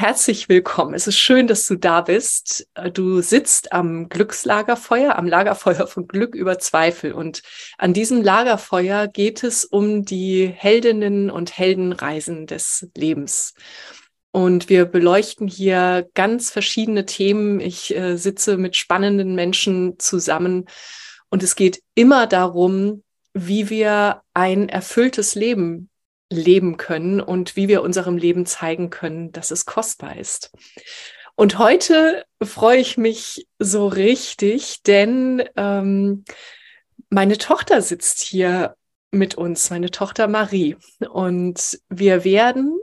Herzlich willkommen. Es ist schön, dass du da bist. Du sitzt am Glückslagerfeuer, am Lagerfeuer von Glück über Zweifel. Und an diesem Lagerfeuer geht es um die Heldinnen und Heldenreisen des Lebens. Und wir beleuchten hier ganz verschiedene Themen. Ich äh, sitze mit spannenden Menschen zusammen. Und es geht immer darum, wie wir ein erfülltes Leben leben können und wie wir unserem Leben zeigen können, dass es kostbar ist. Und heute freue ich mich so richtig, denn ähm, meine Tochter sitzt hier mit uns, meine Tochter Marie. Und wir werden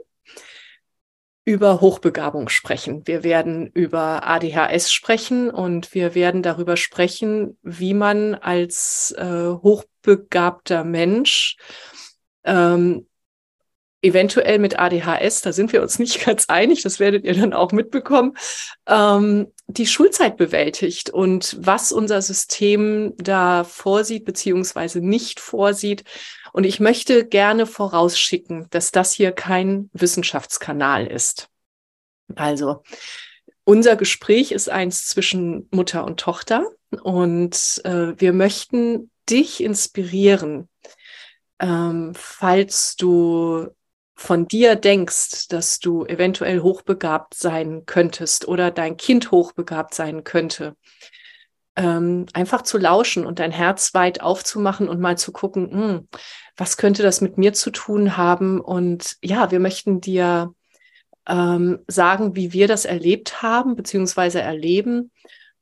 über Hochbegabung sprechen. Wir werden über ADHS sprechen und wir werden darüber sprechen, wie man als äh, hochbegabter Mensch ähm, eventuell mit ADHS, da sind wir uns nicht ganz einig, das werdet ihr dann auch mitbekommen, ähm, die Schulzeit bewältigt und was unser System da vorsieht beziehungsweise nicht vorsieht. Und ich möchte gerne vorausschicken, dass das hier kein Wissenschaftskanal ist. Also unser Gespräch ist eins zwischen Mutter und Tochter und äh, wir möchten dich inspirieren, ähm, falls du von dir denkst, dass du eventuell hochbegabt sein könntest oder dein Kind hochbegabt sein könnte, ähm, einfach zu lauschen und dein Herz weit aufzumachen und mal zu gucken, mh, hm, was könnte das mit mir zu tun haben? Und ja, wir möchten dir ähm, sagen, wie wir das erlebt haben, beziehungsweise erleben.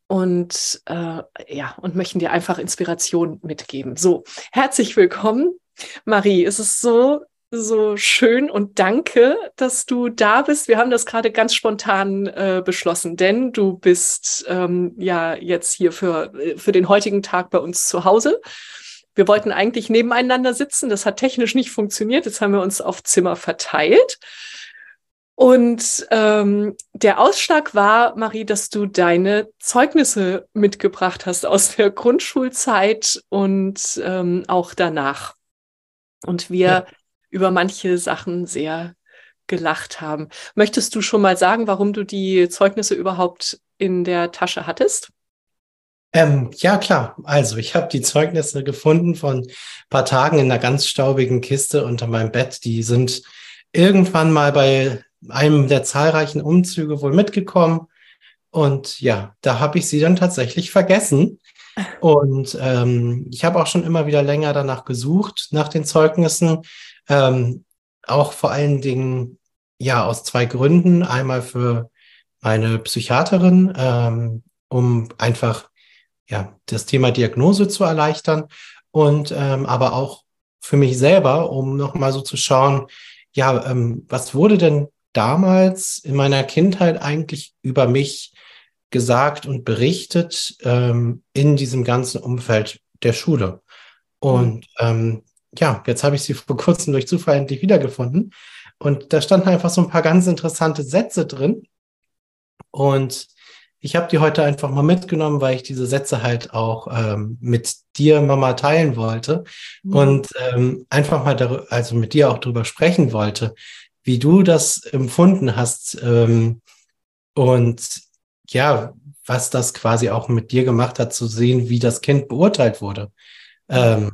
Und äh, ja, und möchten dir einfach Inspiration mitgeben. So, herzlich willkommen. Marie, es ist so so schön und danke, dass du da bist. Wir haben das gerade ganz spontan äh, beschlossen, denn du bist ähm, ja jetzt hier für, äh, für den heutigen Tag bei uns zu Hause. Wir wollten eigentlich nebeneinander sitzen. Das hat technisch nicht funktioniert. Jetzt haben wir uns auf Zimmer verteilt. Und ähm, der Ausschlag war, Marie, dass du deine Zeugnisse mitgebracht hast aus der Grundschulzeit und ähm, auch danach. Und wir ja über manche Sachen sehr gelacht haben. Möchtest du schon mal sagen, warum du die Zeugnisse überhaupt in der Tasche hattest? Ähm, ja, klar. Also ich habe die Zeugnisse gefunden von ein paar Tagen in einer ganz staubigen Kiste unter meinem Bett. Die sind irgendwann mal bei einem der zahlreichen Umzüge wohl mitgekommen. Und ja, da habe ich sie dann tatsächlich vergessen. Und ähm, ich habe auch schon immer wieder länger danach gesucht, nach den Zeugnissen. Ähm, auch vor allen Dingen ja aus zwei Gründen. Einmal für meine Psychiaterin, ähm, um einfach ja das Thema Diagnose zu erleichtern und ähm, aber auch für mich selber, um nochmal so zu schauen, ja, ähm, was wurde denn damals in meiner Kindheit eigentlich über mich gesagt und berichtet ähm, in diesem ganzen Umfeld der Schule? Und ähm, ja, jetzt habe ich sie vor kurzem durch Zufall endlich wiedergefunden. Und da standen einfach so ein paar ganz interessante Sätze drin. Und ich habe die heute einfach mal mitgenommen, weil ich diese Sätze halt auch ähm, mit dir, Mama, teilen wollte mhm. und ähm, einfach mal darüber, also mit dir auch darüber sprechen wollte, wie du das empfunden hast ähm, und ja, was das quasi auch mit dir gemacht hat, zu sehen, wie das Kind beurteilt wurde ähm,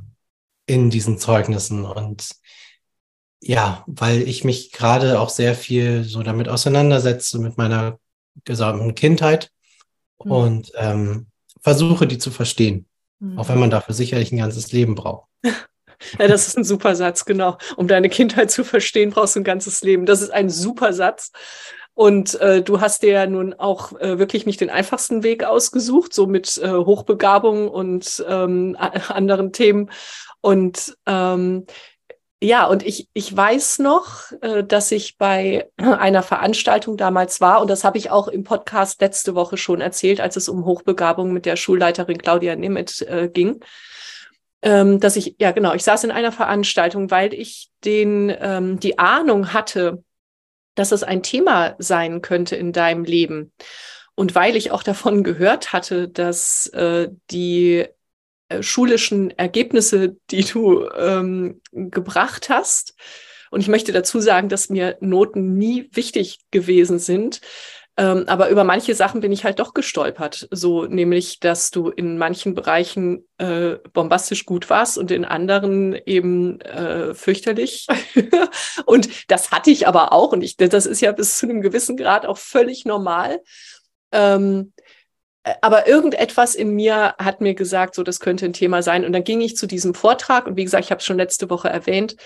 in diesen Zeugnissen und ja, weil ich mich gerade auch sehr viel so damit auseinandersetze mit meiner gesamten Kindheit mhm. und ähm, versuche, die zu verstehen. Mhm. Auch wenn man dafür sicherlich ein ganzes Leben braucht. Ja, das ist ein super Satz, genau. Um deine Kindheit zu verstehen, brauchst du ein ganzes Leben. Das ist ein super Satz. Und äh, du hast dir ja nun auch äh, wirklich nicht den einfachsten Weg ausgesucht, so mit äh, Hochbegabung und ähm, anderen Themen. Und ähm, ja, und ich, ich weiß noch, äh, dass ich bei einer Veranstaltung damals war, und das habe ich auch im Podcast letzte Woche schon erzählt, als es um Hochbegabung mit der Schulleiterin Claudia Nemeth äh, ging, ähm, dass ich, ja genau, ich saß in einer Veranstaltung, weil ich den, ähm, die Ahnung hatte, dass es ein Thema sein könnte in deinem Leben. Und weil ich auch davon gehört hatte, dass äh, die schulischen Ergebnisse, die du ähm, gebracht hast. Und ich möchte dazu sagen, dass mir Noten nie wichtig gewesen sind. Ähm, aber über manche Sachen bin ich halt doch gestolpert. So nämlich, dass du in manchen Bereichen äh, bombastisch gut warst und in anderen eben äh, fürchterlich. und das hatte ich aber auch. Und ich, das ist ja bis zu einem gewissen Grad auch völlig normal. Ähm, äh, aber irgendetwas in mir hat mir gesagt, so das könnte ein Thema sein. Und dann ging ich zu diesem Vortrag und wie gesagt, ich habe es schon letzte Woche erwähnt.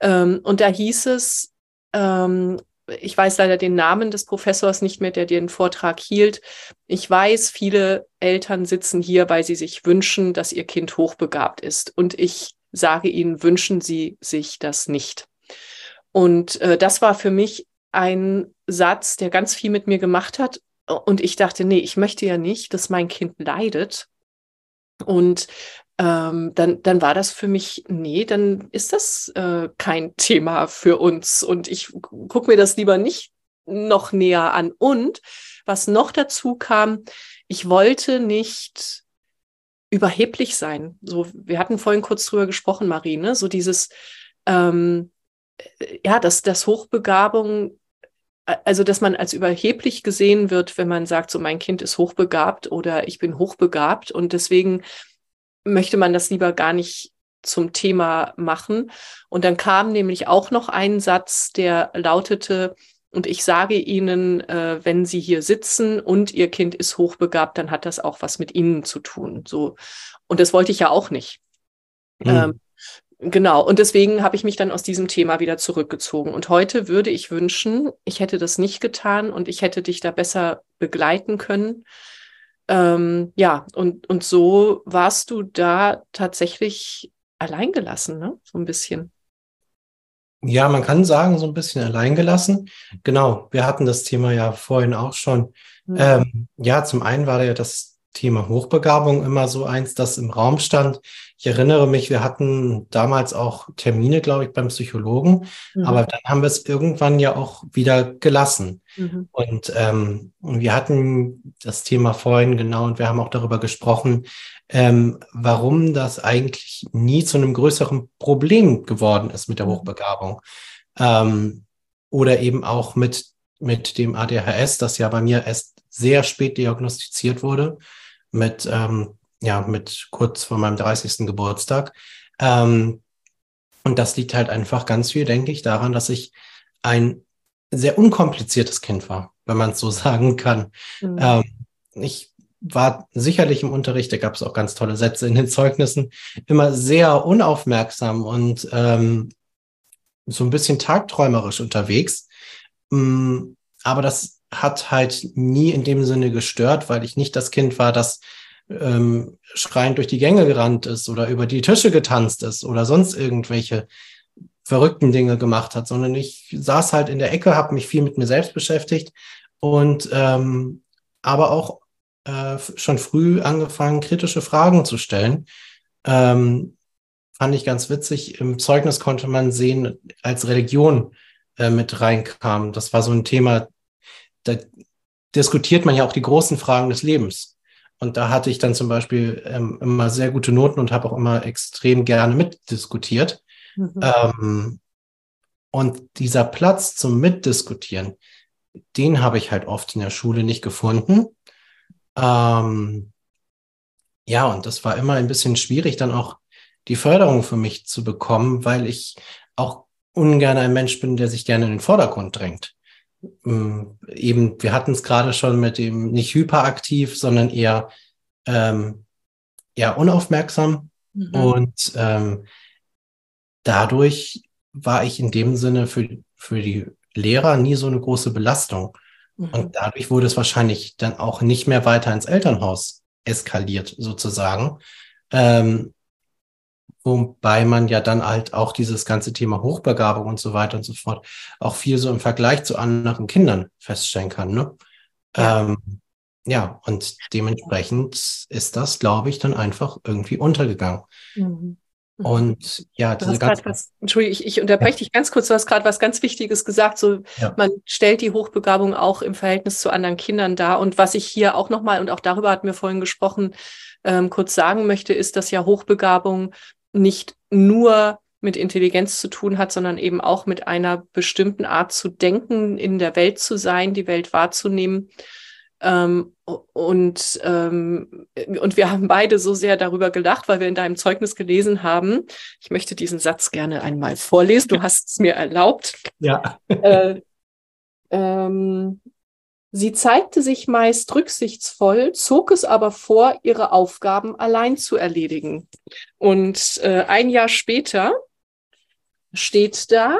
Ähm, und da hieß es, ähm, ich weiß leider den Namen des Professors nicht mehr, der den Vortrag hielt. Ich weiß, viele Eltern sitzen hier, weil sie sich wünschen, dass ihr Kind hochbegabt ist. Und ich sage ihnen, wünschen sie sich das nicht. Und äh, das war für mich ein Satz, der ganz viel mit mir gemacht hat und ich dachte, nee, ich möchte ja nicht, dass mein Kind leidet. Und ähm, dann, dann war das für mich, nee, dann ist das äh, kein Thema für uns. Und ich gucke mir das lieber nicht noch näher an. Und was noch dazu kam, ich wollte nicht überheblich sein. So, wir hatten vorhin kurz drüber gesprochen, Marine, so dieses, ähm, äh, ja, dass, dass Hochbegabung also dass man als überheblich gesehen wird, wenn man sagt, so mein Kind ist hochbegabt oder ich bin hochbegabt und deswegen möchte man das lieber gar nicht zum Thema machen. Und dann kam nämlich auch noch ein Satz, der lautete, und ich sage Ihnen, äh, wenn Sie hier sitzen und Ihr Kind ist hochbegabt, dann hat das auch was mit Ihnen zu tun. So. Und das wollte ich ja auch nicht. Mhm. Ähm, Genau, und deswegen habe ich mich dann aus diesem Thema wieder zurückgezogen. Und heute würde ich wünschen, ich hätte das nicht getan und ich hätte dich da besser begleiten können. Ähm, ja, und, und so warst du da tatsächlich alleingelassen, ne? So ein bisschen. Ja, man kann sagen, so ein bisschen alleingelassen. Genau, wir hatten das Thema ja vorhin auch schon. Mhm. Ähm, ja, zum einen war ja das Thema Hochbegabung immer so eins, das im Raum stand. Ich erinnere mich, wir hatten damals auch Termine, glaube ich, beim Psychologen, mhm. aber dann haben wir es irgendwann ja auch wieder gelassen. Mhm. Und ähm, wir hatten das Thema vorhin genau und wir haben auch darüber gesprochen, ähm, warum das eigentlich nie zu einem größeren Problem geworden ist mit der mhm. Hochbegabung. Ähm, oder eben auch mit, mit dem ADHS, das ja bei mir erst sehr spät diagnostiziert wurde mit, ähm, ja, mit kurz vor meinem 30. Geburtstag. Ähm, und das liegt halt einfach ganz viel, denke ich, daran, dass ich ein sehr unkompliziertes Kind war, wenn man es so sagen kann. Mhm. Ähm, ich war sicherlich im Unterricht, da gab es auch ganz tolle Sätze in den Zeugnissen, immer sehr unaufmerksam und ähm, so ein bisschen tagträumerisch unterwegs. Mm, aber das hat halt nie in dem Sinne gestört, weil ich nicht das Kind war, das ähm, schreiend durch die Gänge gerannt ist oder über die Tische getanzt ist oder sonst irgendwelche verrückten Dinge gemacht hat, sondern ich saß halt in der Ecke, habe mich viel mit mir selbst beschäftigt und ähm, aber auch äh, schon früh angefangen, kritische Fragen zu stellen. Ähm, fand ich ganz witzig. Im Zeugnis konnte man sehen, als Religion äh, mit reinkam. Das war so ein Thema, da diskutiert man ja auch die großen Fragen des Lebens. Und da hatte ich dann zum Beispiel ähm, immer sehr gute Noten und habe auch immer extrem gerne mitdiskutiert. Mhm. Ähm, und dieser Platz zum Mitdiskutieren, den habe ich halt oft in der Schule nicht gefunden. Ähm, ja, und das war immer ein bisschen schwierig, dann auch die Förderung für mich zu bekommen, weil ich auch ungern ein Mensch bin, der sich gerne in den Vordergrund drängt. Ähm, eben, wir hatten es gerade schon mit dem nicht hyperaktiv, sondern eher, ähm, eher unaufmerksam. Mhm. Und ähm, dadurch war ich in dem Sinne für, für die Lehrer nie so eine große Belastung. Mhm. Und dadurch wurde es wahrscheinlich dann auch nicht mehr weiter ins Elternhaus eskaliert, sozusagen. Ähm, wobei man ja dann halt auch dieses ganze Thema Hochbegabung und so weiter und so fort auch viel so im Vergleich zu anderen Kindern feststellen kann. Ne? Ja. Ähm, ja, und dementsprechend ist das, glaube ich, dann einfach irgendwie untergegangen. Mhm. Und ja, du diese ganze. Was, Entschuldige, ich, ich unterbreche ja. dich ganz kurz. Du hast gerade was ganz Wichtiges gesagt. So, ja. man stellt die Hochbegabung auch im Verhältnis zu anderen Kindern dar. Und was ich hier auch nochmal, und auch darüber hatten wir vorhin gesprochen, ähm, kurz sagen möchte, ist, dass ja Hochbegabung nicht nur mit Intelligenz zu tun hat, sondern eben auch mit einer bestimmten Art zu denken, in der Welt zu sein, die Welt wahrzunehmen. Ähm, und, ähm, und wir haben beide so sehr darüber gelacht, weil wir in deinem Zeugnis gelesen haben. Ich möchte diesen Satz gerne einmal vorlesen. Du hast es mir erlaubt. Ja. Äh, ähm, Sie zeigte sich meist rücksichtsvoll, zog es aber vor, ihre Aufgaben allein zu erledigen. Und äh, ein Jahr später steht da,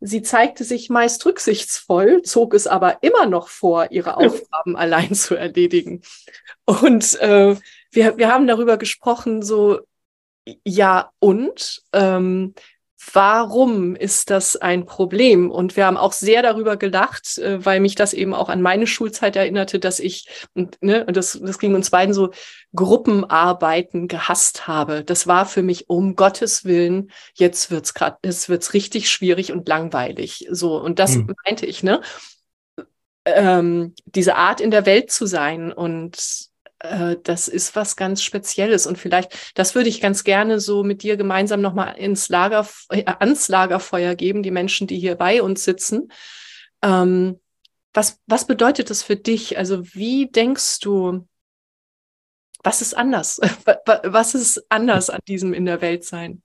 sie zeigte sich meist rücksichtsvoll, zog es aber immer noch vor, ihre Aufgaben allein zu erledigen. Und äh, wir, wir haben darüber gesprochen, so, ja, und ähm, warum ist das ein Problem? Und wir haben auch sehr darüber gelacht, äh, weil mich das eben auch an meine Schulzeit erinnerte, dass ich, und, ne, und das, das ging uns beiden so, Gruppenarbeiten gehasst habe. Das war für mich um Gottes Willen, jetzt wird's gerade, es wird's richtig schwierig und langweilig. So, und das hm. meinte ich, ne? Ähm, diese Art in der Welt zu sein und äh, das ist was ganz Spezielles. Und vielleicht, das würde ich ganz gerne so mit dir gemeinsam nochmal ins Lager, äh, ans Lagerfeuer geben, die Menschen, die hier bei uns sitzen. Ähm, was, was bedeutet das für dich? Also wie denkst du, was ist anders? Was ist anders an diesem in der Welt sein?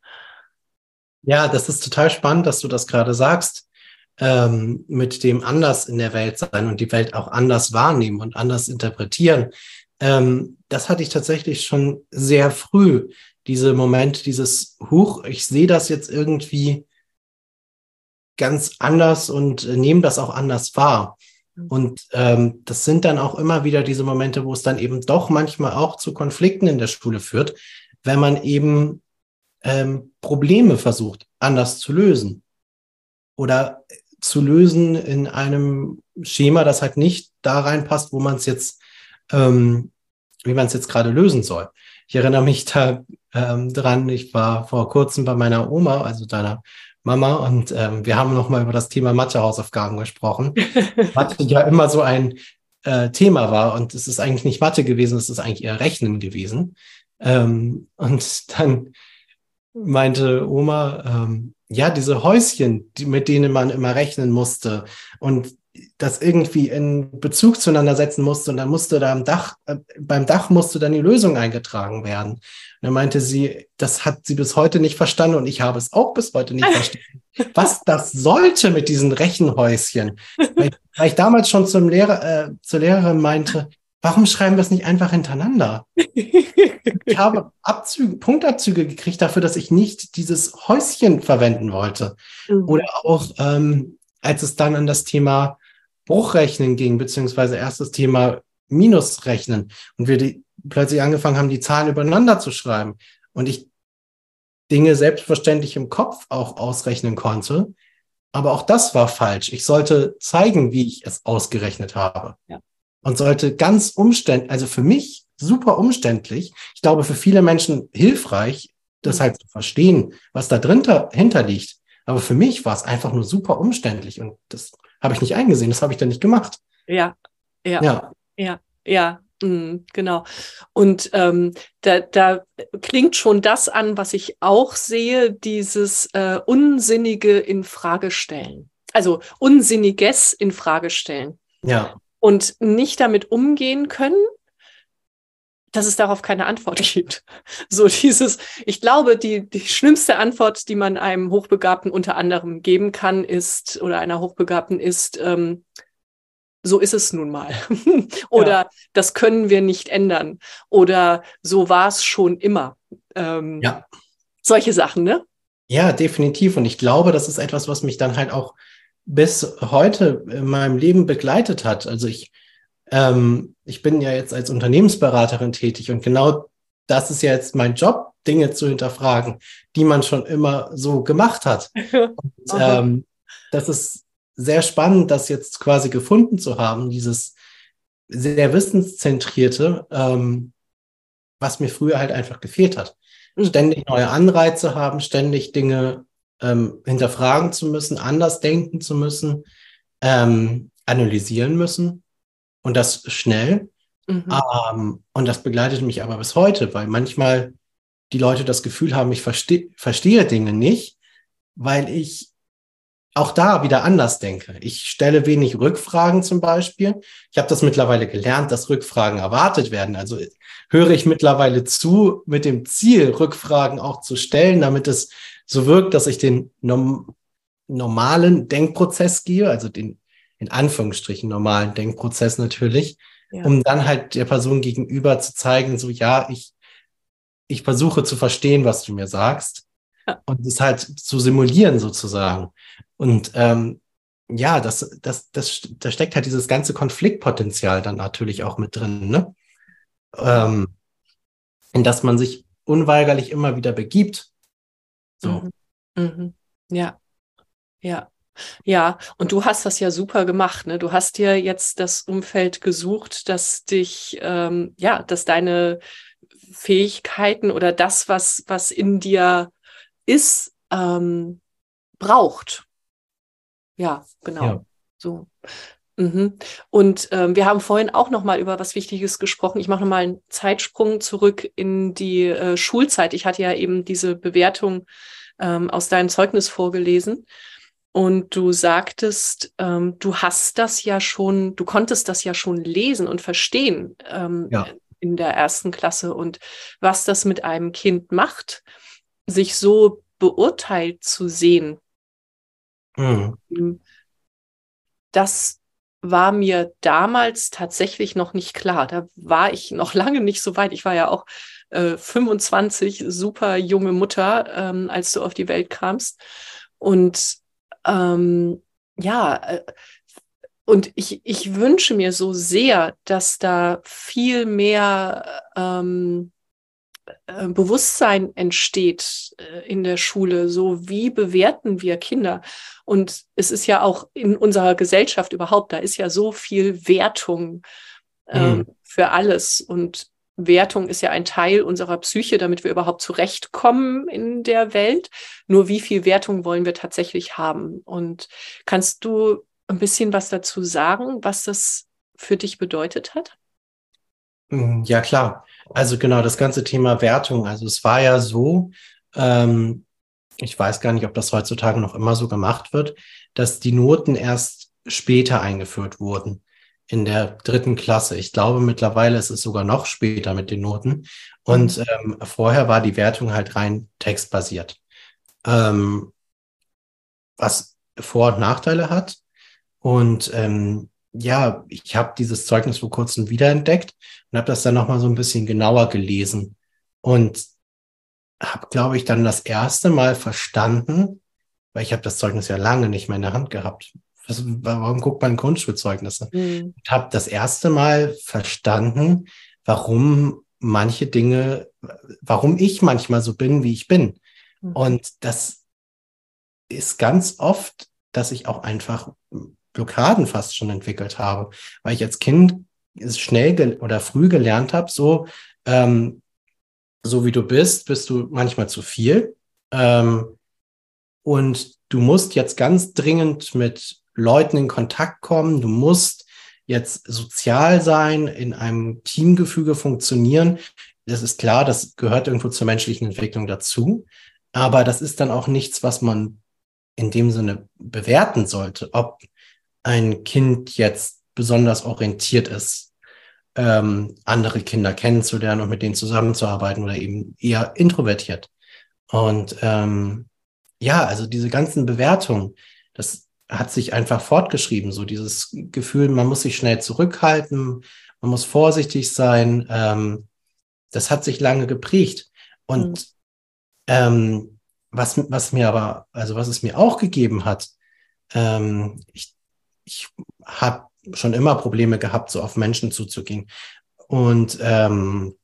Ja, das ist total spannend, dass du das gerade sagst, ähm, mit dem anders in der Welt sein und die Welt auch anders wahrnehmen und anders interpretieren ähm, das hatte ich tatsächlich schon sehr früh, diese Moment, dieses Huch, ich sehe das jetzt irgendwie ganz anders und äh, nehme das auch anders wahr. Mhm. Und ähm, das sind dann auch immer wieder diese Momente, wo es dann eben doch manchmal auch zu Konflikten in der Schule führt, wenn man eben ähm, Probleme versucht, anders zu lösen. Oder zu lösen in einem Schema, das halt nicht da reinpasst, wo man es jetzt ähm, wie man es jetzt gerade lösen soll. Ich erinnere mich da ähm, dran, ich war vor kurzem bei meiner Oma, also deiner Mama, und ähm, wir haben nochmal über das Thema Mathe-Hausaufgaben gesprochen. Mathe ja immer so ein äh, Thema war und es ist eigentlich nicht Mathe gewesen, es ist eigentlich eher Rechnen gewesen. Ähm, und dann meinte Oma, ähm, ja, diese Häuschen, die, mit denen man immer rechnen musste und das irgendwie in Bezug zueinander setzen musste und dann musste da am Dach, äh, beim Dach musste dann die Lösung eingetragen werden. Und dann meinte sie, das hat sie bis heute nicht verstanden und ich habe es auch bis heute nicht verstanden, was das sollte mit diesen Rechenhäuschen. Weil, weil ich damals schon zum Lehrer, äh, zur Lehrerin meinte, warum schreiben wir es nicht einfach hintereinander? ich habe Abzüge, Punktabzüge gekriegt dafür, dass ich nicht dieses Häuschen verwenden wollte. Mhm. Oder auch, ähm, als es dann an das Thema Bruchrechnen ging, beziehungsweise erst das Thema Minusrechnen und wir die, plötzlich angefangen haben, die Zahlen übereinander zu schreiben. Und ich Dinge selbstverständlich im Kopf auch ausrechnen konnte. Aber auch das war falsch. Ich sollte zeigen, wie ich es ausgerechnet habe. Ja. Und sollte ganz umständlich, also für mich super umständlich, ich glaube für viele Menschen hilfreich, das mhm. halt zu verstehen, was da drin hinter liegt. Aber für mich war es einfach nur super umständlich und das habe ich nicht eingesehen, das habe ich dann nicht gemacht. Ja, ja, ja, ja, ja. Mhm, genau. Und ähm, da, da klingt schon das an, was ich auch sehe, dieses äh, Unsinnige in Frage stellen. Also Unsinniges in Frage stellen. Ja. Und nicht damit umgehen können, dass es darauf keine Antwort gibt. So dieses, ich glaube, die, die schlimmste Antwort, die man einem Hochbegabten unter anderem geben kann, ist, oder einer Hochbegabten ist, ähm, so ist es nun mal. oder ja. das können wir nicht ändern. Oder so war es schon immer. Ähm, ja. Solche Sachen, ne? Ja, definitiv. Und ich glaube, das ist etwas, was mich dann halt auch bis heute in meinem Leben begleitet hat. Also ich, ähm, ich bin ja jetzt als Unternehmensberaterin tätig und genau das ist ja jetzt mein Job, Dinge zu hinterfragen, die man schon immer so gemacht hat. Und, ähm, das ist sehr spannend, das jetzt quasi gefunden zu haben, dieses sehr wissenszentrierte, ähm, was mir früher halt einfach gefehlt hat. Mhm. Ständig neue Anreize haben, ständig Dinge ähm, hinterfragen zu müssen, anders denken zu müssen, ähm, analysieren müssen und das schnell. Mhm. Ähm, und das begleitet mich aber bis heute, weil manchmal die Leute das Gefühl haben, ich verste verstehe Dinge nicht, weil ich auch da wieder anders denke. Ich stelle wenig Rückfragen zum Beispiel. Ich habe das mittlerweile gelernt, dass Rückfragen erwartet werden. Also höre ich mittlerweile zu mit dem Ziel, Rückfragen auch zu stellen, damit es so wirkt, dass ich den norm normalen Denkprozess gehe, also den in Anführungsstrichen normalen Denkprozess natürlich, ja. um dann halt der Person gegenüber zu zeigen, so ja, ich, ich versuche zu verstehen, was du mir sagst und es halt zu simulieren sozusagen. Und ähm, ja, das, das, das, da steckt halt dieses ganze Konfliktpotenzial dann natürlich auch mit drin, ne? Ähm, in das man sich unweigerlich immer wieder begibt. So. Mhm. Mhm. Ja, ja. Ja, und du hast das ja super gemacht. Ne? Du hast dir jetzt das Umfeld gesucht, das dich, ähm, ja, dass deine Fähigkeiten oder das, was, was in dir ist, ähm, braucht. Ja, genau. Ja. So. Mhm. Und ähm, wir haben vorhin auch noch mal über was Wichtiges gesprochen. Ich mache noch mal einen Zeitsprung zurück in die äh, Schulzeit. Ich hatte ja eben diese Bewertung ähm, aus deinem Zeugnis vorgelesen. Und du sagtest, ähm, du hast das ja schon, du konntest das ja schon lesen und verstehen ähm, ja. in der ersten Klasse und was das mit einem Kind macht sich so beurteilt zu sehen, mhm. Ähm, das war mir damals tatsächlich noch nicht klar. Da war ich noch lange nicht so weit. Ich war ja auch äh, 25, super junge Mutter, ähm, als du auf die Welt kamst. Und ähm, ja, äh, und ich, ich wünsche mir so sehr, dass da viel mehr ähm, äh, Bewusstsein entsteht äh, in der Schule. So wie bewerten wir Kinder? Und es ist ja auch in unserer Gesellschaft überhaupt, da ist ja so viel Wertung ähm, mhm. für alles. Und Wertung ist ja ein Teil unserer Psyche, damit wir überhaupt zurechtkommen in der Welt. Nur wie viel Wertung wollen wir tatsächlich haben? Und kannst du ein bisschen was dazu sagen, was das für dich bedeutet hat? Mm, ja, klar. Also genau, das ganze Thema Wertung. Also es war ja so, ähm, ich weiß gar nicht, ob das heutzutage noch immer so gemacht wird, dass die Noten erst später eingeführt wurden in der dritten Klasse. Ich glaube mittlerweile ist es sogar noch später mit den Noten. Und mhm. ähm, vorher war die Wertung halt rein textbasiert. Ähm, was Vor- und Nachteile hat. Und ähm, ja, ich habe dieses Zeugnis vor kurzem wiederentdeckt und habe das dann nochmal so ein bisschen genauer gelesen und habe, glaube ich, dann das erste Mal verstanden, weil ich habe das Zeugnis ja lange nicht mehr in der Hand gehabt. Was, warum guckt man Grundschulzeugnisse? Mhm. Ich habe das erste Mal verstanden, warum manche Dinge, warum ich manchmal so bin, wie ich bin. Mhm. Und das ist ganz oft, dass ich auch einfach Blockaden fast schon entwickelt habe, weil ich als Kind schnell oder früh gelernt habe, so, ähm, so wie du bist, bist du manchmal zu viel. Ähm, und du musst jetzt ganz dringend mit Leuten in Kontakt kommen. Du musst jetzt sozial sein, in einem Teamgefüge funktionieren. Das ist klar, das gehört irgendwo zur menschlichen Entwicklung dazu. Aber das ist dann auch nichts, was man in dem Sinne bewerten sollte, ob ein Kind jetzt besonders orientiert ist, ähm, andere Kinder kennenzulernen und mit denen zusammenzuarbeiten oder eben eher introvertiert. Und ähm, ja, also diese ganzen Bewertungen, das hat sich einfach fortgeschrieben, so dieses Gefühl, man muss sich schnell zurückhalten, man muss vorsichtig sein. Ähm, das hat sich lange geprägt. Und mhm. ähm, was, was mir aber, also was es mir auch gegeben hat, ähm, ich, ich habe schon immer Probleme gehabt, so auf Menschen zuzugehen. Und ähm,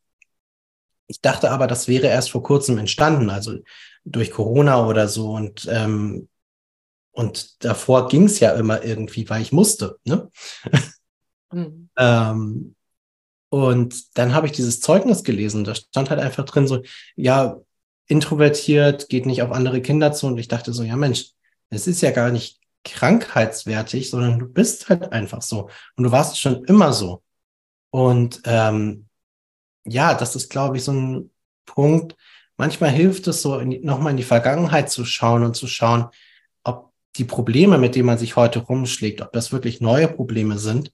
ich dachte aber, das wäre erst vor kurzem entstanden, also durch Corona oder so. Und, ähm, und davor ging es ja immer irgendwie, weil ich musste. Ne? Mhm. ähm, und dann habe ich dieses Zeugnis gelesen. Da stand halt einfach drin so, ja, introvertiert, geht nicht auf andere Kinder zu. Und ich dachte so, ja Mensch, es ist ja gar nicht krankheitswertig, sondern du bist halt einfach so. Und du warst schon immer so. Und ähm, ja, das ist, glaube ich, so ein Punkt. Manchmal hilft es so, nochmal in die Vergangenheit zu schauen und zu schauen, die Probleme, mit denen man sich heute rumschlägt, ob das wirklich neue Probleme sind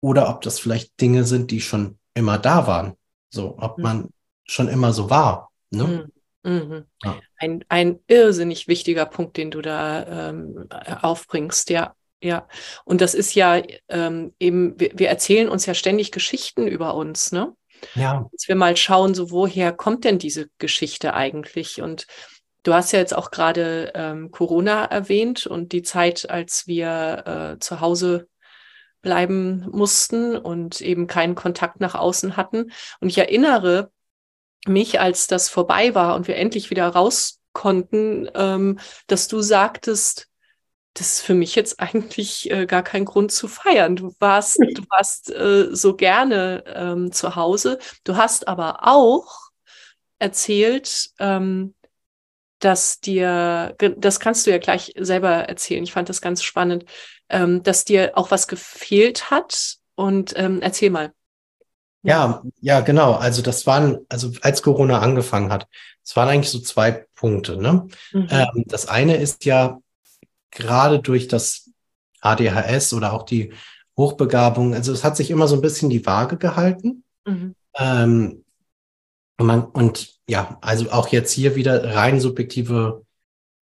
oder ob das vielleicht Dinge sind, die schon immer da waren. So, ob mhm. man schon immer so war. Ne? Mhm. Mhm. Ja. Ein, ein irrsinnig wichtiger Punkt, den du da ähm, aufbringst, ja. Ja, und das ist ja ähm, eben, wir, wir erzählen uns ja ständig Geschichten über uns, ne? Ja. Dass wir mal schauen, so woher kommt denn diese Geschichte eigentlich? Und du hast ja jetzt auch gerade ähm, Corona erwähnt und die Zeit, als wir äh, zu Hause bleiben mussten und eben keinen Kontakt nach außen hatten. Und ich erinnere mich, als das vorbei war und wir endlich wieder raus konnten, ähm, dass du sagtest, das ist für mich jetzt eigentlich äh, gar kein Grund zu feiern. Du warst, du warst äh, so gerne ähm, zu Hause. Du hast aber auch erzählt, ähm, dass dir, das kannst du ja gleich selber erzählen. Ich fand das ganz spannend, ähm, dass dir auch was gefehlt hat. Und ähm, erzähl mal. Ja, ja, genau. Also das waren, also als Corona angefangen hat, es waren eigentlich so zwei Punkte. Ne? Mhm. Ähm, das eine ist ja, gerade durch das ADHS oder auch die Hochbegabung, also es hat sich immer so ein bisschen die Waage gehalten. Mhm. Ähm, und, man, und ja, also auch jetzt hier wieder rein subjektive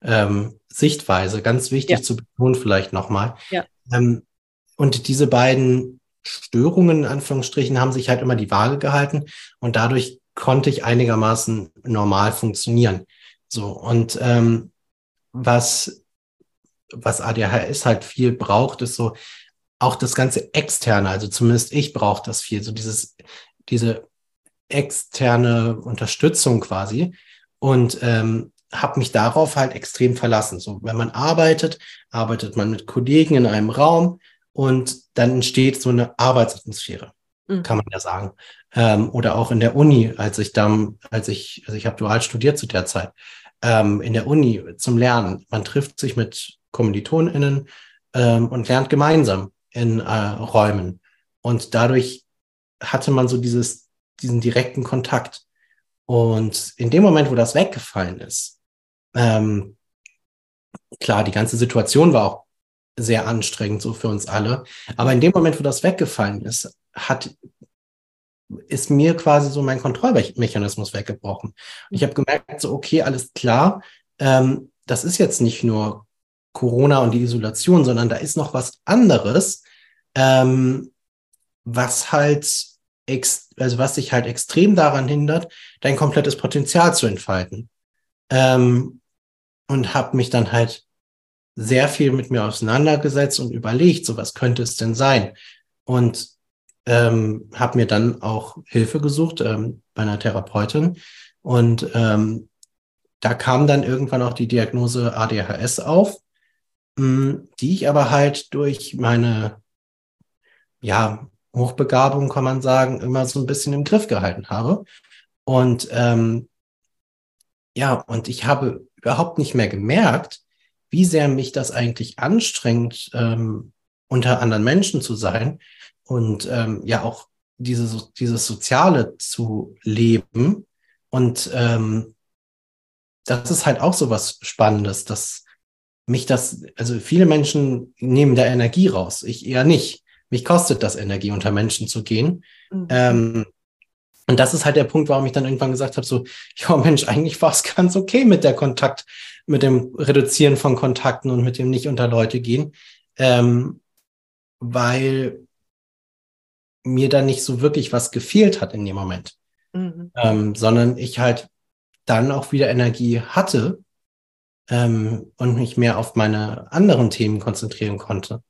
ähm, Sichtweise, ganz wichtig ja. zu betonen vielleicht nochmal. Ja. Ähm, und diese beiden Störungen, in Anführungsstrichen, haben sich halt immer die Waage gehalten und dadurch konnte ich einigermaßen normal funktionieren. So, und ähm, was was ADHS halt viel braucht, ist so auch das ganze externe, also zumindest ich brauche das viel, so dieses, diese externe Unterstützung quasi und ähm, habe mich darauf halt extrem verlassen. So, wenn man arbeitet, arbeitet man mit Kollegen in einem Raum und dann entsteht so eine Arbeitsatmosphäre, mhm. kann man ja sagen. Ähm, oder auch in der Uni, als ich dann, als ich, also ich habe dual studiert zu der Zeit, ähm, in der Uni zum Lernen. Man trifft sich mit KommilitonInnen ähm, und lernt gemeinsam in äh, Räumen. Und dadurch hatte man so dieses, diesen direkten Kontakt. Und in dem Moment, wo das weggefallen ist, ähm, klar, die ganze Situation war auch sehr anstrengend so für uns alle. Aber in dem Moment, wo das weggefallen ist, hat ist mir quasi so mein Kontrollmechanismus weggebrochen. Und ich habe gemerkt, so okay, alles klar, ähm, das ist jetzt nicht nur Corona und die Isolation, sondern da ist noch was anderes, ähm, was halt ex also was sich halt extrem daran hindert, dein komplettes Potenzial zu entfalten. Ähm, und habe mich dann halt sehr viel mit mir auseinandergesetzt und überlegt, so was könnte es denn sein? Und ähm, habe mir dann auch Hilfe gesucht ähm, bei einer Therapeutin und ähm, da kam dann irgendwann auch die Diagnose ADHS auf, mh, die ich aber halt durch meine, ja, Hochbegabung, kann man sagen, immer so ein bisschen im Griff gehalten habe. Und ähm, ja, und ich habe überhaupt nicht mehr gemerkt, wie sehr mich das eigentlich anstrengt, ähm, unter anderen Menschen zu sein und ähm, ja auch diese, dieses Soziale zu leben. Und ähm, das ist halt auch so was Spannendes, dass mich das, also viele Menschen nehmen da Energie raus, ich eher nicht. Mich kostet das Energie, unter Menschen zu gehen. Mhm. Ähm, und das ist halt der Punkt, warum ich dann irgendwann gesagt habe, so, ja Mensch, eigentlich war es ganz okay mit der Kontakt, mit dem Reduzieren von Kontakten und mit dem nicht unter Leute gehen, ähm, weil mir da nicht so wirklich was gefehlt hat in dem Moment, mhm. ähm, sondern ich halt dann auch wieder Energie hatte ähm, und mich mehr auf meine anderen Themen konzentrieren konnte.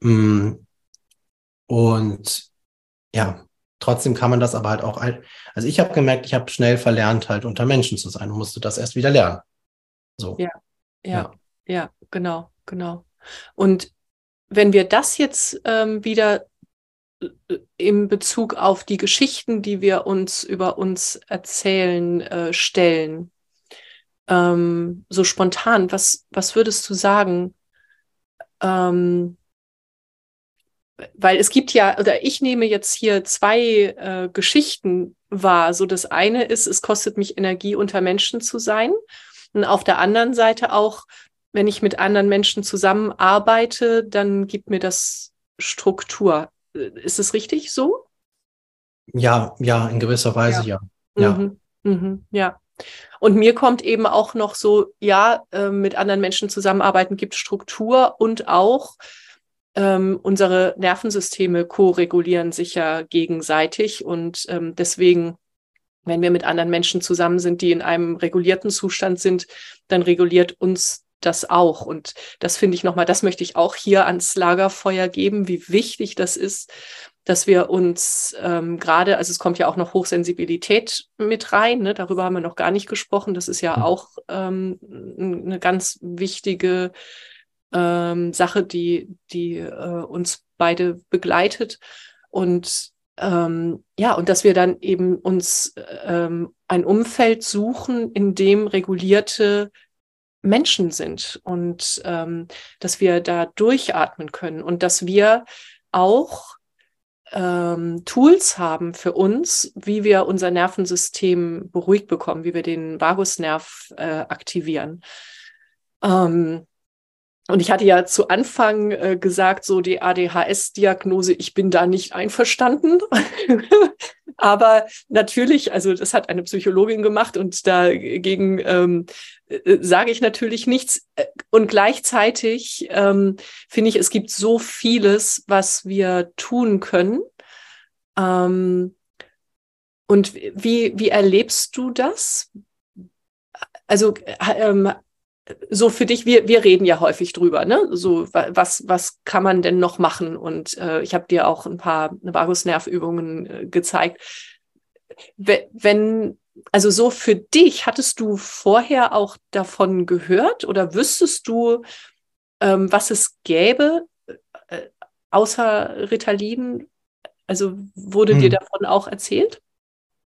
Mm. Und ja, trotzdem kann man das aber halt auch, also ich habe gemerkt, ich habe schnell verlernt, halt unter Menschen zu sein und musste das erst wieder lernen. So. Ja, ja, ja, ja genau, genau. Und wenn wir das jetzt ähm, wieder äh, im Bezug auf die Geschichten, die wir uns über uns erzählen, äh, stellen, ähm, so spontan, was, was würdest du sagen? Ähm, weil es gibt ja, oder ich nehme jetzt hier zwei äh, Geschichten wahr. So das eine ist, es kostet mich Energie, unter Menschen zu sein. Und auf der anderen Seite auch, wenn ich mit anderen Menschen zusammenarbeite, dann gibt mir das Struktur. Ist es richtig so? Ja, ja, in gewisser Weise ja. Ja. Ja. Mhm, mhm, ja. Und mir kommt eben auch noch so, ja, äh, mit anderen Menschen zusammenarbeiten gibt Struktur und auch ähm, unsere Nervensysteme ko-regulieren sich ja gegenseitig und ähm, deswegen wenn wir mit anderen Menschen zusammen sind, die in einem regulierten Zustand sind, dann reguliert uns das auch. Und das finde ich nochmal, das möchte ich auch hier ans Lagerfeuer geben, wie wichtig das ist, dass wir uns ähm, gerade, also es kommt ja auch noch Hochsensibilität mit rein, ne? darüber haben wir noch gar nicht gesprochen. Das ist ja mhm. auch ähm, eine ganz wichtige ähm, Sache, die, die äh, uns beide begleitet. Und ähm, ja, und dass wir dann eben uns ähm, ein Umfeld suchen, in dem regulierte Menschen sind und ähm, dass wir da durchatmen können und dass wir auch ähm, Tools haben für uns, wie wir unser Nervensystem beruhigt bekommen, wie wir den Vagusnerv äh, aktivieren. Ähm, und ich hatte ja zu Anfang äh, gesagt, so die ADHS-Diagnose, ich bin da nicht einverstanden. Aber natürlich, also das hat eine Psychologin gemacht und dagegen ähm, äh, sage ich natürlich nichts. Und gleichzeitig ähm, finde ich, es gibt so vieles, was wir tun können. Ähm, und wie, wie erlebst du das? Also ähm, so für dich, wir, wir reden ja häufig drüber, ne? So, was, was kann man denn noch machen? Und äh, ich habe dir auch ein paar Vagusnervübungen äh, gezeigt. Wenn, also so für dich, hattest du vorher auch davon gehört oder wüsstest du, ähm, was es gäbe, äh, außer Ritalin? Also wurde hm. dir davon auch erzählt?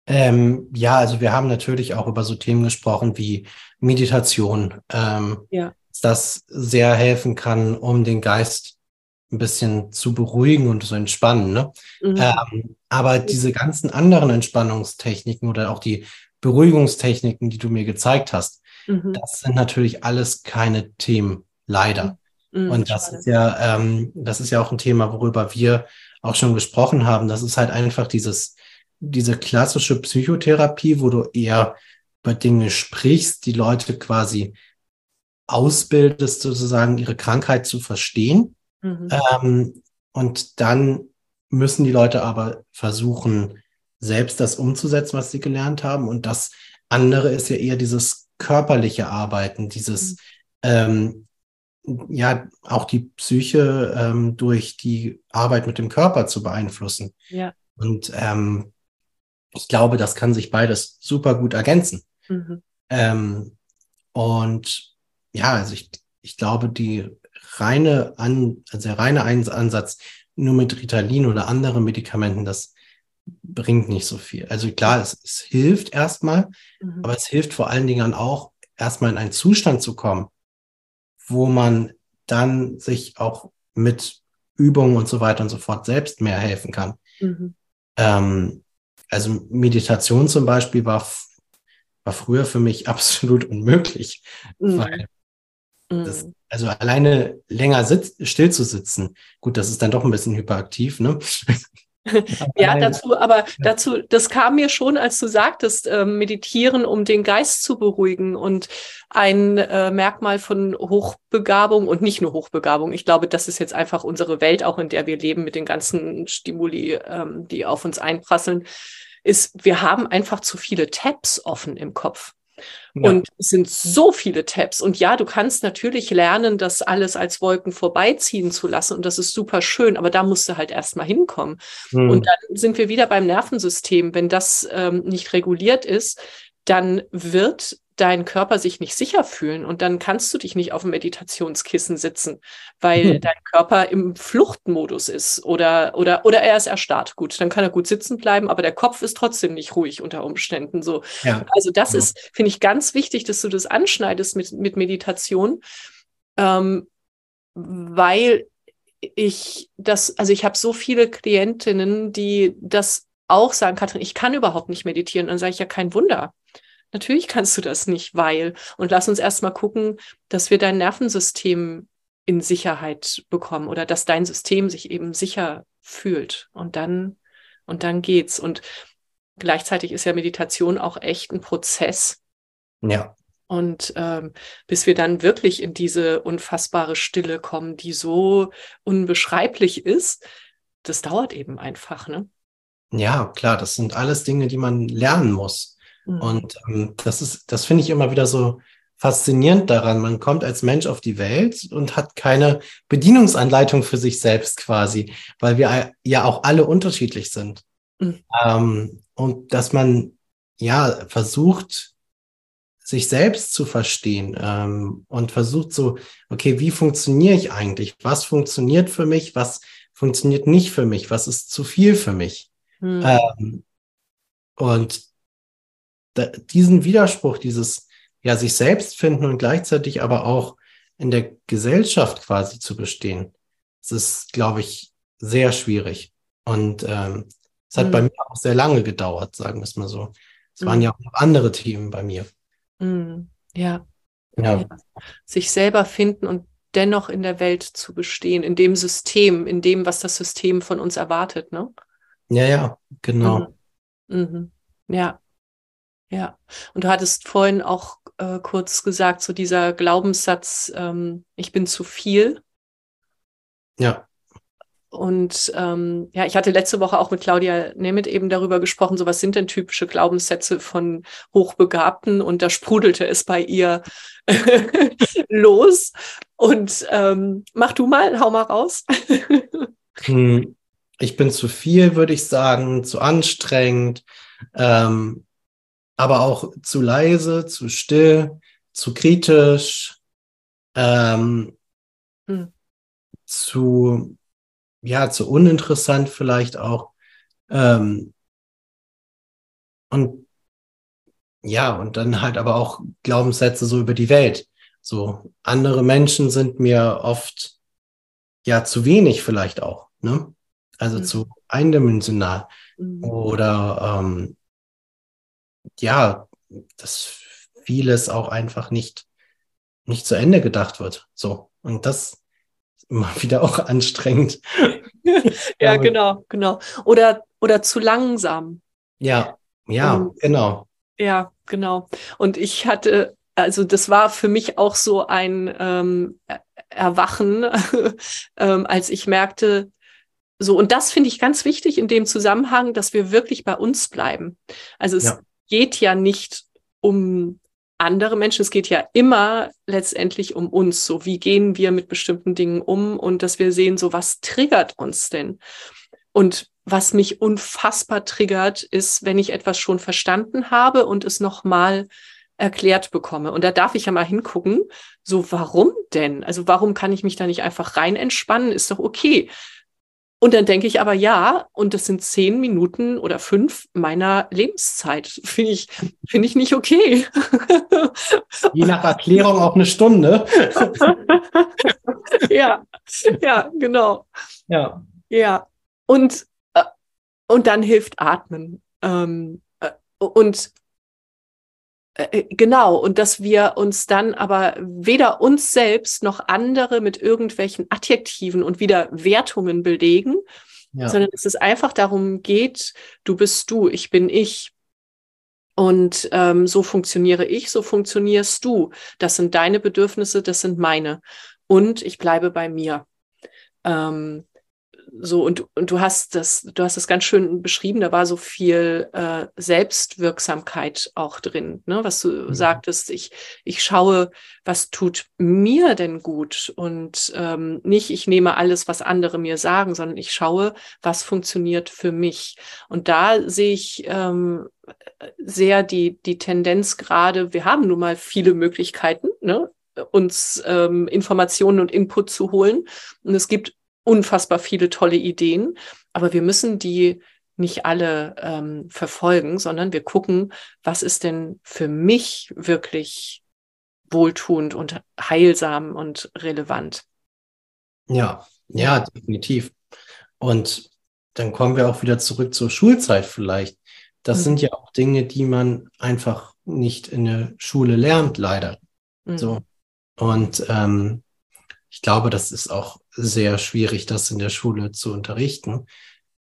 Ähm, ja, also wir haben natürlich auch über so Themen gesprochen wie Meditation, ähm, ja. das sehr helfen kann, um den Geist ein bisschen zu beruhigen und zu entspannen. Ne? Mhm. Ähm, aber diese ganzen anderen Entspannungstechniken oder auch die Beruhigungstechniken, die du mir gezeigt hast, mhm. das sind natürlich alles keine Themen, leider. Mhm. Und das ist ja, ähm, das ist ja auch ein Thema, worüber wir auch schon gesprochen haben. Das ist halt einfach dieses diese klassische Psychotherapie, wo du eher über Dinge sprichst, die Leute quasi ausbildest, sozusagen ihre Krankheit zu verstehen. Mhm. Ähm, und dann müssen die Leute aber versuchen, selbst das umzusetzen, was sie gelernt haben. Und das andere ist ja eher dieses körperliche Arbeiten, dieses, mhm. ähm, ja, auch die Psyche ähm, durch die Arbeit mit dem Körper zu beeinflussen. Ja. Und ähm, ich glaube, das kann sich beides super gut ergänzen. Mhm. Ähm, Und ja, also ich, ich glaube, die reine An, also der reine Ansatz nur mit Ritalin oder anderen Medikamenten, das bringt nicht so viel. Also klar, es, es hilft erstmal, mhm. aber es hilft vor allen Dingen auch, erstmal in einen Zustand zu kommen, wo man dann sich auch mit Übungen und so weiter und so fort selbst mehr helfen kann. Mhm. Ähm, also Meditation zum Beispiel war, war früher für mich absolut unmöglich, mhm. weil das, mhm. also alleine länger sitz, still zu sitzen, gut, das ist dann doch ein bisschen hyperaktiv, ne? ja, dazu, aber dazu, das kam mir schon, als du sagtest, äh, meditieren, um den Geist zu beruhigen und ein äh, Merkmal von Hochbegabung und nicht nur Hochbegabung. Ich glaube, das ist jetzt einfach unsere Welt, auch in der wir leben, mit den ganzen Stimuli, ähm, die auf uns einprasseln, ist, wir haben einfach zu viele Tabs offen im Kopf. Ja. Und es sind so viele Tabs. Und ja, du kannst natürlich lernen, das alles als Wolken vorbeiziehen zu lassen. Und das ist super schön. Aber da musst du halt erstmal hinkommen. Mhm. Und dann sind wir wieder beim Nervensystem. Wenn das ähm, nicht reguliert ist, dann wird dein Körper sich nicht sicher fühlen und dann kannst du dich nicht auf dem Meditationskissen sitzen, weil mhm. dein Körper im Fluchtmodus ist oder, oder, oder er ist erstarrt. Gut, dann kann er gut sitzen bleiben, aber der Kopf ist trotzdem nicht ruhig unter Umständen. So. Ja. Also das ja. ist, finde ich, ganz wichtig, dass du das anschneidest mit, mit Meditation, ähm, weil ich das, also ich habe so viele Klientinnen, die das auch sagen, Katrin, ich kann überhaupt nicht meditieren. dann sage ich ja kein Wunder. Natürlich kannst du das nicht, weil. Und lass uns erstmal gucken, dass wir dein Nervensystem in Sicherheit bekommen oder dass dein System sich eben sicher fühlt. Und dann, und dann geht's. Und gleichzeitig ist ja Meditation auch echt ein Prozess. Ja. Und ähm, bis wir dann wirklich in diese unfassbare Stille kommen, die so unbeschreiblich ist, das dauert eben einfach, ne? Ja, klar, das sind alles Dinge, die man lernen muss. Mhm. Und ähm, das ist, das finde ich immer wieder so faszinierend daran. Man kommt als Mensch auf die Welt und hat keine Bedienungsanleitung für sich selbst quasi, weil wir ja auch alle unterschiedlich sind. Mhm. Ähm, und dass man ja versucht, sich selbst zu verstehen ähm, und versucht so, okay, wie funktioniere ich eigentlich? Was funktioniert für mich? Was funktioniert nicht für mich? Was ist zu viel für mich? Mhm. Ähm, und da, diesen Widerspruch, dieses ja sich selbst finden und gleichzeitig aber auch in der Gesellschaft quasi zu bestehen, das ist, glaube ich, sehr schwierig. Und ähm, es hat mhm. bei mir auch sehr lange gedauert, sagen wir es mal so. Es waren mhm. ja auch noch andere Themen bei mir. Mhm. Ja. ja. ja. Sich selber finden und dennoch in der Welt zu bestehen, in dem System, in dem, was das System von uns erwartet, ne? Ja, ja, genau. Mhm. mhm. Ja. Ja, und du hattest vorhin auch äh, kurz gesagt, so dieser Glaubenssatz, ähm, ich bin zu viel. Ja. Und ähm, ja, ich hatte letzte Woche auch mit Claudia Nemeth eben darüber gesprochen, so was sind denn typische Glaubenssätze von Hochbegabten und da sprudelte es bei ihr los. Und ähm, mach du mal, hau mal raus. Hm, ich bin zu viel, würde ich sagen, zu anstrengend. Ähm, aber auch zu leise, zu still, zu kritisch, ähm, hm. zu, ja, zu uninteressant vielleicht auch. Ähm, und ja, und dann halt aber auch Glaubenssätze so über die Welt. So, andere Menschen sind mir oft ja zu wenig vielleicht auch, ne? Also mhm. zu eindimensional. Mhm. Oder ähm, ja, dass vieles auch einfach nicht, nicht zu Ende gedacht wird. So. Und das ist immer wieder auch anstrengend. ja, genau, genau. Oder, oder zu langsam. Ja, ja, um, genau. Ja, genau. Und ich hatte, also das war für mich auch so ein ähm, Erwachen, ähm, als ich merkte, so, und das finde ich ganz wichtig in dem Zusammenhang, dass wir wirklich bei uns bleiben. Also es ja geht ja nicht um andere Menschen, es geht ja immer letztendlich um uns. So, wie gehen wir mit bestimmten Dingen um und dass wir sehen, so was triggert uns denn? Und was mich unfassbar triggert, ist, wenn ich etwas schon verstanden habe und es nochmal erklärt bekomme. Und da darf ich ja mal hingucken, so warum denn? Also warum kann ich mich da nicht einfach rein entspannen? Ist doch okay. Und dann denke ich aber ja, und das sind zehn Minuten oder fünf meiner Lebenszeit. Finde ich, finde ich nicht okay. Je nach Erklärung auch eine Stunde. ja, ja, genau. Ja. Ja. Und, äh, und dann hilft Atmen. Ähm, äh, und genau, und dass wir uns dann aber weder uns selbst noch andere mit irgendwelchen Adjektiven und wieder Wertungen belegen, ja. sondern dass es einfach darum geht, du bist du, ich bin ich. Und ähm, so funktioniere ich, so funktionierst du. Das sind deine Bedürfnisse, das sind meine. Und ich bleibe bei mir. Ähm, so und, und du hast das, du hast das ganz schön beschrieben, da war so viel äh, Selbstwirksamkeit auch drin, ne? was du mhm. sagtest, ich, ich schaue, was tut mir denn gut und ähm, nicht, ich nehme alles, was andere mir sagen, sondern ich schaue, was funktioniert für mich. Und da sehe ich ähm, sehr die, die Tendenz gerade, wir haben nun mal viele Möglichkeiten, ne? uns ähm, Informationen und Input zu holen. Und es gibt unfassbar viele tolle Ideen, aber wir müssen die nicht alle ähm, verfolgen, sondern wir gucken, was ist denn für mich wirklich wohltuend und heilsam und relevant. Ja, ja, definitiv. Und dann kommen wir auch wieder zurück zur Schulzeit vielleicht. Das mhm. sind ja auch Dinge, die man einfach nicht in der Schule lernt, leider. Mhm. So. Und ähm, ich glaube, das ist auch sehr schwierig, das in der Schule zu unterrichten.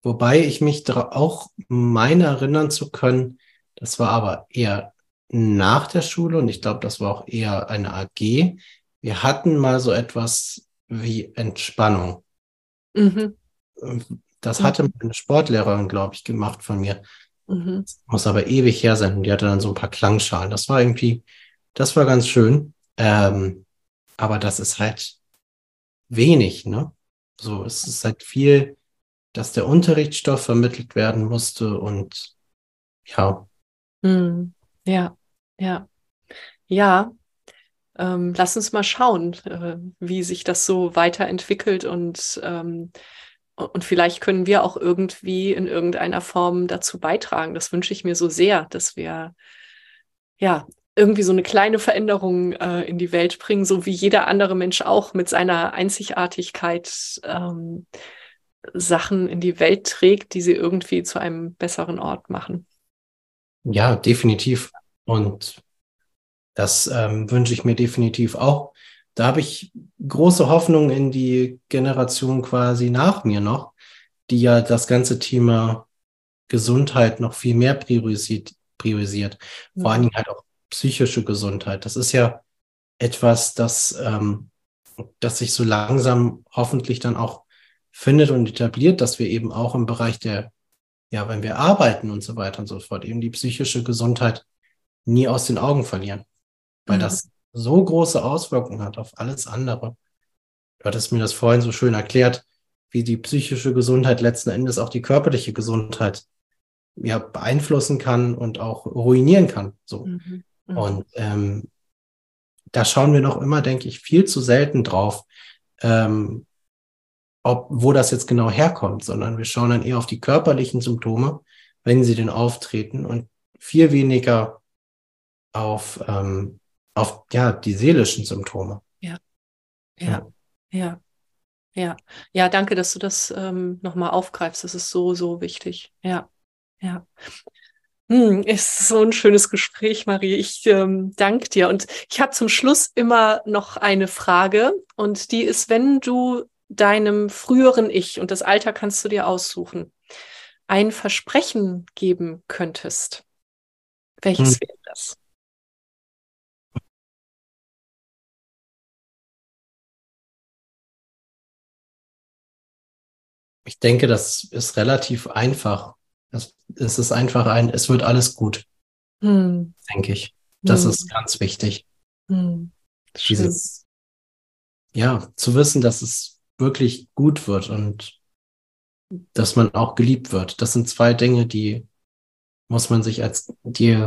Wobei ich mich auch meine erinnern zu können, das war aber eher nach der Schule und ich glaube, das war auch eher eine AG. Wir hatten mal so etwas wie Entspannung. Mhm. Das hatte meine Sportlehrerin, glaube ich, gemacht von mir. Mhm. Muss aber ewig her sein. Die hatte dann so ein paar Klangschalen. Das war irgendwie, das war ganz schön. Ähm, aber das ist halt wenig, ne? So, es ist halt viel, dass der Unterrichtsstoff vermittelt werden musste und ja. Mm, ja, ja, ja. Ähm, lass uns mal schauen, äh, wie sich das so weiterentwickelt und ähm, und vielleicht können wir auch irgendwie in irgendeiner Form dazu beitragen. Das wünsche ich mir so sehr, dass wir ja irgendwie so eine kleine Veränderung äh, in die Welt bringen, so wie jeder andere Mensch auch mit seiner Einzigartigkeit ähm, Sachen in die Welt trägt, die sie irgendwie zu einem besseren Ort machen. Ja, definitiv. Und das ähm, wünsche ich mir definitiv auch. Da habe ich große Hoffnung in die Generation quasi nach mir noch, die ja das ganze Thema Gesundheit noch viel mehr priorisiert, priorisiert. Vor allen Dingen halt auch psychische Gesundheit. Das ist ja etwas, das, ähm, das sich so langsam hoffentlich dann auch findet und etabliert, dass wir eben auch im Bereich der, ja, wenn wir arbeiten und so weiter und so fort, eben die psychische Gesundheit nie aus den Augen verlieren. Weil mhm. das so große Auswirkungen hat auf alles andere. Du hattest mir das vorhin so schön erklärt, wie die psychische Gesundheit letzten Endes auch die körperliche Gesundheit ja, beeinflussen kann und auch ruinieren kann. So. Mhm. Mhm. Und ähm, da schauen wir noch immer, denke ich, viel zu selten drauf, ähm, ob, wo das jetzt genau herkommt, sondern wir schauen dann eher auf die körperlichen Symptome, wenn sie denn auftreten und viel weniger auf, ähm, auf ja, die seelischen Symptome. Ja. Ja. Ja. Ja. Ja, danke, dass du das ähm, nochmal aufgreifst. Das ist so, so wichtig. Ja. Ja. Hm, ist so ein schönes Gespräch, Marie. Ich ähm, danke dir. Und ich habe zum Schluss immer noch eine Frage. Und die ist, wenn du deinem früheren Ich, und das Alter kannst du dir aussuchen, ein Versprechen geben könntest, welches hm. wäre das? Ich denke, das ist relativ einfach. Es, es ist einfach ein, es wird alles gut, hm. denke ich. Das hm. ist ganz wichtig. Hm. Dieses, ja, zu wissen, dass es wirklich gut wird und dass man auch geliebt wird. Das sind zwei Dinge, die muss man sich als, die,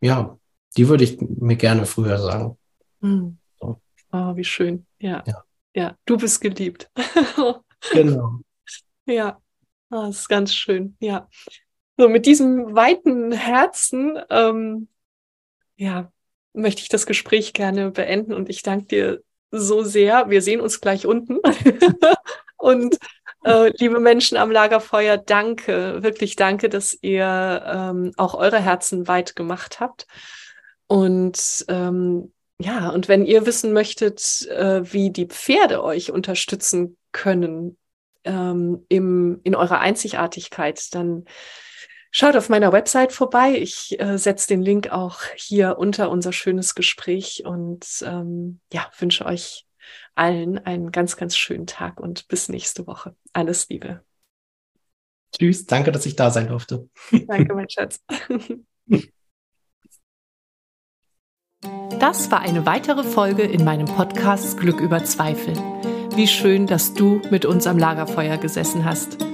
ja, die würde ich mir gerne früher sagen. Hm. So. Oh, wie schön. Ja. ja. Ja, du bist geliebt. genau. Ja, oh, das ist ganz schön. Ja. So, mit diesem weiten Herzen, ähm, ja, möchte ich das Gespräch gerne beenden und ich danke dir so sehr. Wir sehen uns gleich unten. und äh, liebe Menschen am Lagerfeuer, danke, wirklich danke, dass ihr ähm, auch eure Herzen weit gemacht habt. Und ähm, ja, und wenn ihr wissen möchtet, äh, wie die Pferde euch unterstützen können ähm, im, in eurer Einzigartigkeit, dann schaut auf meiner Website vorbei. Ich äh, setze den Link auch hier unter unser schönes Gespräch und ähm, ja, wünsche euch allen einen ganz, ganz schönen Tag und bis nächste Woche. Alles Liebe. Tschüss, danke, dass ich da sein durfte. Danke, mein Schatz. Das war eine weitere Folge in meinem Podcast Glück über Zweifel. Wie schön, dass du mit uns am Lagerfeuer gesessen hast.